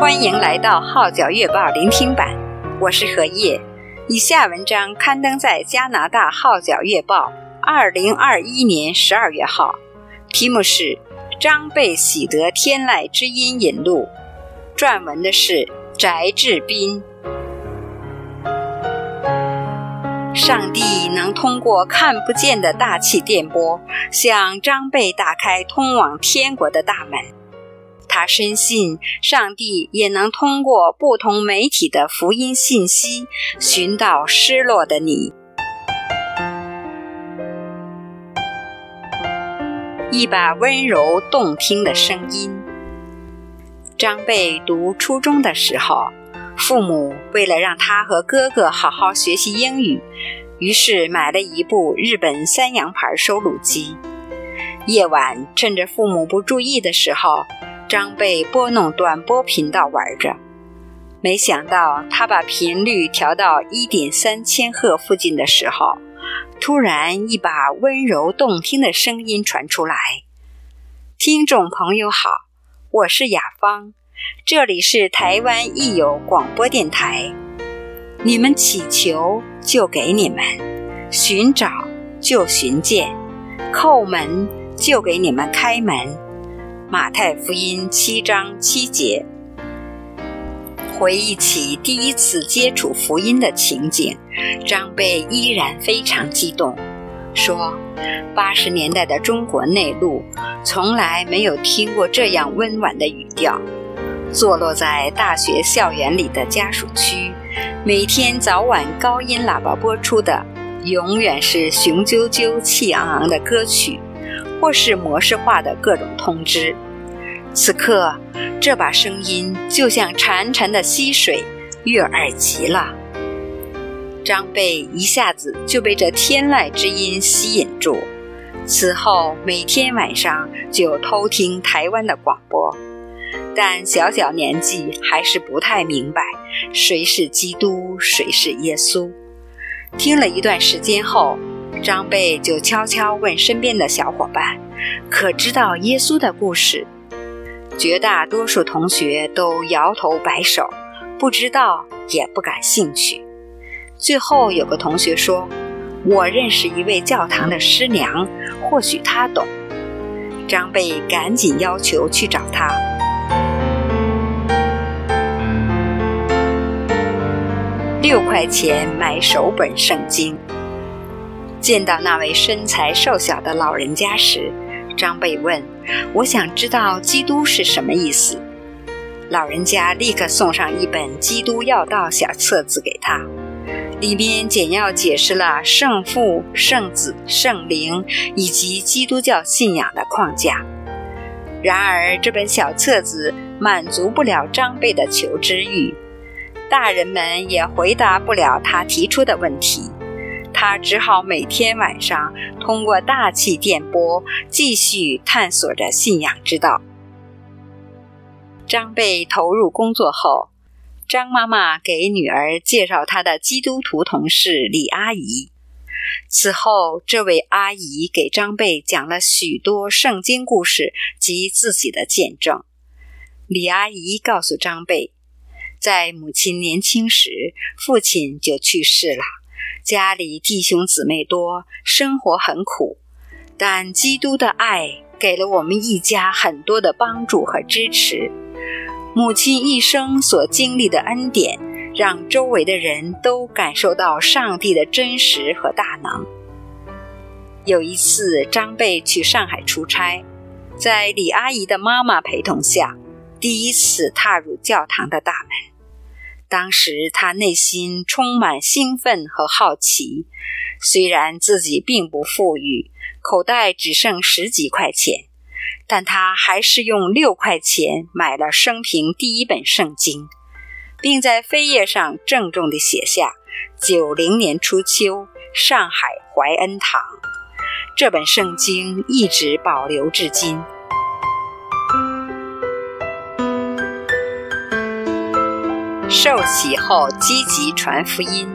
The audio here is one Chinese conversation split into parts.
欢迎来到《号角月报》聆听版，我是何叶。以下文章刊登在加拿大《号角月报》二零二一年十二月号，题目是《张贝喜得天籁之音引路》，撰文的是翟志斌。上帝能通过看不见的大气电波，向张贝打开通往天国的大门。他深信，上帝也能通过不同媒体的福音信息，寻到失落的你。一把温柔动听的声音。张贝读初中的时候，父母为了让他和哥哥好好学习英语，于是买了一部日本三洋牌收录机。夜晚趁着父母不注意的时候，张贝拨弄短波频道玩着，没想到他把频率调到一点三千赫附近的时候，突然一把温柔动听的声音传出来：“听众朋友好，我是雅芳，这里是台湾益友广播电台。你们祈求就给你们，寻找就寻见，叩门就给你们开门。”马太福音七章七节，回忆起第一次接触福音的情景，张贝依然非常激动，说：“八十年代的中国内陆，从来没有听过这样温婉的语调。坐落在大学校园里的家属区，每天早晚高音喇叭播出的，永远是雄赳赳、气昂昂的歌曲。”或是模式化的各种通知。此刻，这把声音就像潺潺的溪水，悦耳极了。张贝一下子就被这天籁之音吸引住，此后每天晚上就偷听台湾的广播。但小小年纪还是不太明白谁是基督，谁是耶稣。听了一段时间后，张贝就悄悄问身边的小伙伴：“可知道耶稣的故事？”绝大多数同学都摇头摆手，不知道也不感兴趣。最后有个同学说：“我认识一位教堂的师娘，或许她懂。”张贝赶紧要求去找她。六块钱买首本圣经。见到那位身材瘦小的老人家时，张贝问：“我想知道基督是什么意思？”老人家立刻送上一本《基督要道》小册子给他，里面简要解释了圣父、圣子、圣灵以及基督教信仰的框架。然而，这本小册子满足不了张贝的求知欲，大人们也回答不了他提出的问题。他只好每天晚上通过大气电波继续探索着信仰之道。张贝投入工作后，张妈妈给女儿介绍她的基督徒同事李阿姨。此后，这位阿姨给张贝讲了许多圣经故事及自己的见证。李阿姨告诉张贝，在母亲年轻时，父亲就去世了。家里弟兄姊妹多，生活很苦，但基督的爱给了我们一家很多的帮助和支持。母亲一生所经历的恩典，让周围的人都感受到上帝的真实和大能。有一次，张贝去上海出差，在李阿姨的妈妈陪同下，第一次踏入教堂的大门。当时他内心充满兴奋和好奇，虽然自己并不富裕，口袋只剩十几块钱，但他还是用六块钱买了生平第一本圣经，并在扉页上郑重地写下“九零年初秋，上海怀恩堂”。这本圣经一直保留至今。受洗后积极传福音。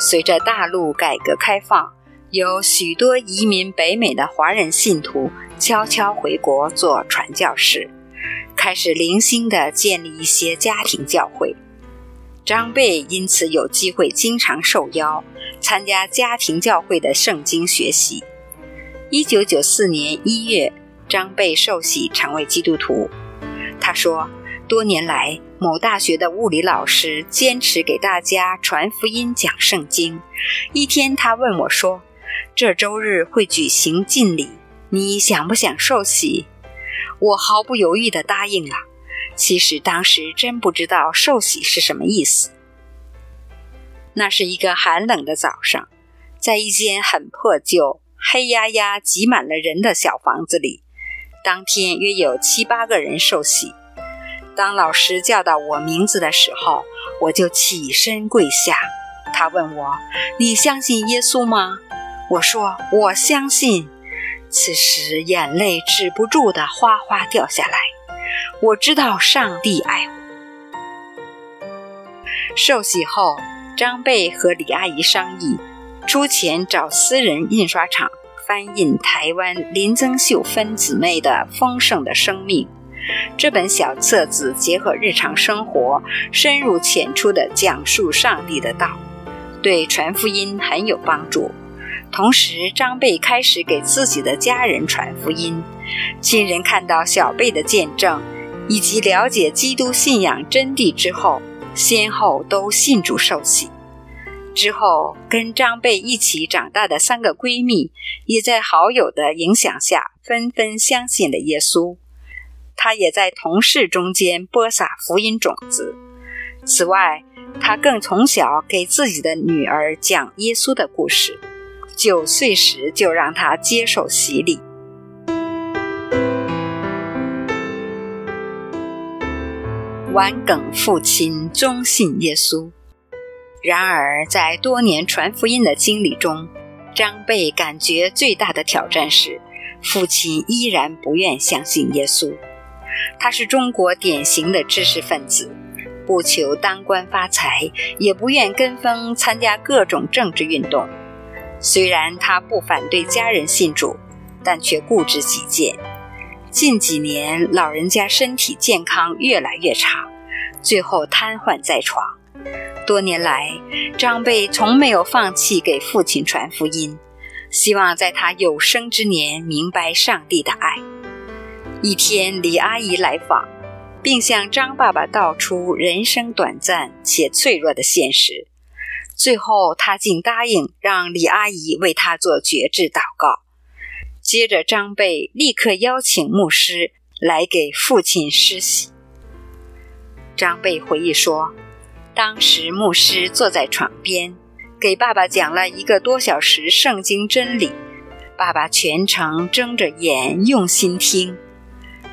随着大陆改革开放，有许多移民北美的华人信徒悄悄回国做传教士，开始零星地建立一些家庭教会。张贝因此有机会经常受邀参加家庭教会的圣经学习。一九九四年一月，张贝受洗成为基督徒。他说，多年来，某大学的物理老师坚持给大家传福音、讲圣经。一天，他问我说：“这周日会举行敬礼，你想不想受洗？”我毫不犹豫地答应了。其实当时真不知道受洗是什么意思。那是一个寒冷的早上，在一间很破旧、黑压压、挤满了人的小房子里，当天约有七八个人受洗。当老师叫到我名字的时候，我就起身跪下。他问我：“你相信耶稣吗？”我说：“我相信。”此时眼泪止不住的哗哗掉下来。我知道上帝爱我。受洗后，张贝和李阿姨商议，出钱找私人印刷厂翻印台湾林增秀芬姊妹的《丰盛的生命》。这本小册子结合日常生活，深入浅出地讲述上帝的道，对传福音很有帮助。同时，张贝开始给自己的家人传福音，亲人看到小贝的见证，以及了解基督信仰真谛之后，先后都信主受洗。之后，跟张贝一起长大的三个闺蜜，也在好友的影响下，纷纷相信了耶稣。他也在同事中间播撒福音种子。此外，他更从小给自己的女儿讲耶稣的故事。九岁时就让他接受洗礼。顽梗父亲忠信耶稣。然而，在多年传福音的经历中，张贝感觉最大的挑战是，父亲依然不愿相信耶稣。他是中国典型的知识分子，不求当官发财，也不愿跟风参加各种政治运动。虽然他不反对家人信主，但却固执己见。近几年，老人家身体健康越来越差，最后瘫痪在床。多年来，张贝从没有放弃给父亲传福音，希望在他有生之年明白上帝的爱。一天，李阿姨来访，并向张爸爸道出人生短暂且脆弱的现实。最后，他竟答应让李阿姨为他做绝志祷告。接着，张贝立刻邀请牧师来给父亲施洗。张贝回忆说，当时牧师坐在床边，给爸爸讲了一个多小时圣经真理，爸爸全程睁着眼用心听。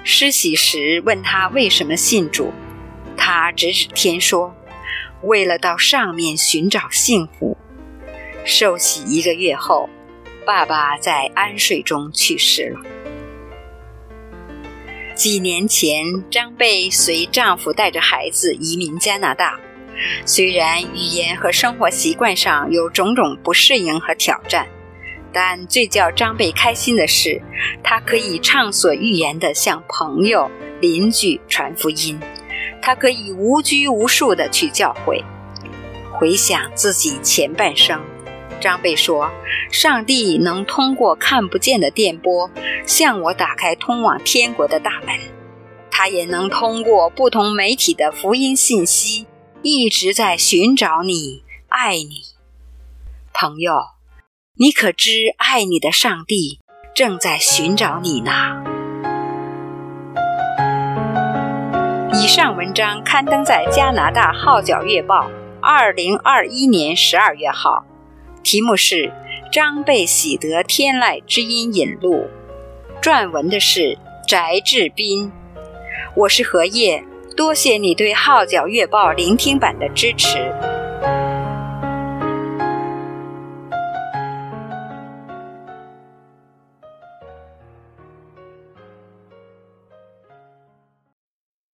施洗时问他为什么信主，他指指天说：“为了到上面寻找幸福。”受洗一个月后，爸爸在安睡中去世了。几年前，张贝随丈夫带着孩子移民加拿大，虽然语言和生活习惯上有种种不适应和挑战。但最叫张贝开心的是，他可以畅所欲言地向朋友、邻居传福音，他可以无拘无束地去教会。回想自己前半生，张贝说：“上帝能通过看不见的电波向我打开通往天国的大门，他也能通过不同媒体的福音信息，一直在寻找你，爱你，朋友。”你可知爱你的上帝正在寻找你呢？以上文章刊登在加拿大《号角月报》二零二一年十二月号，题目是《张贝喜得天籁之音引录》，撰文的是翟志斌。我是何叶，多谢你对《号角月报》聆听版的支持。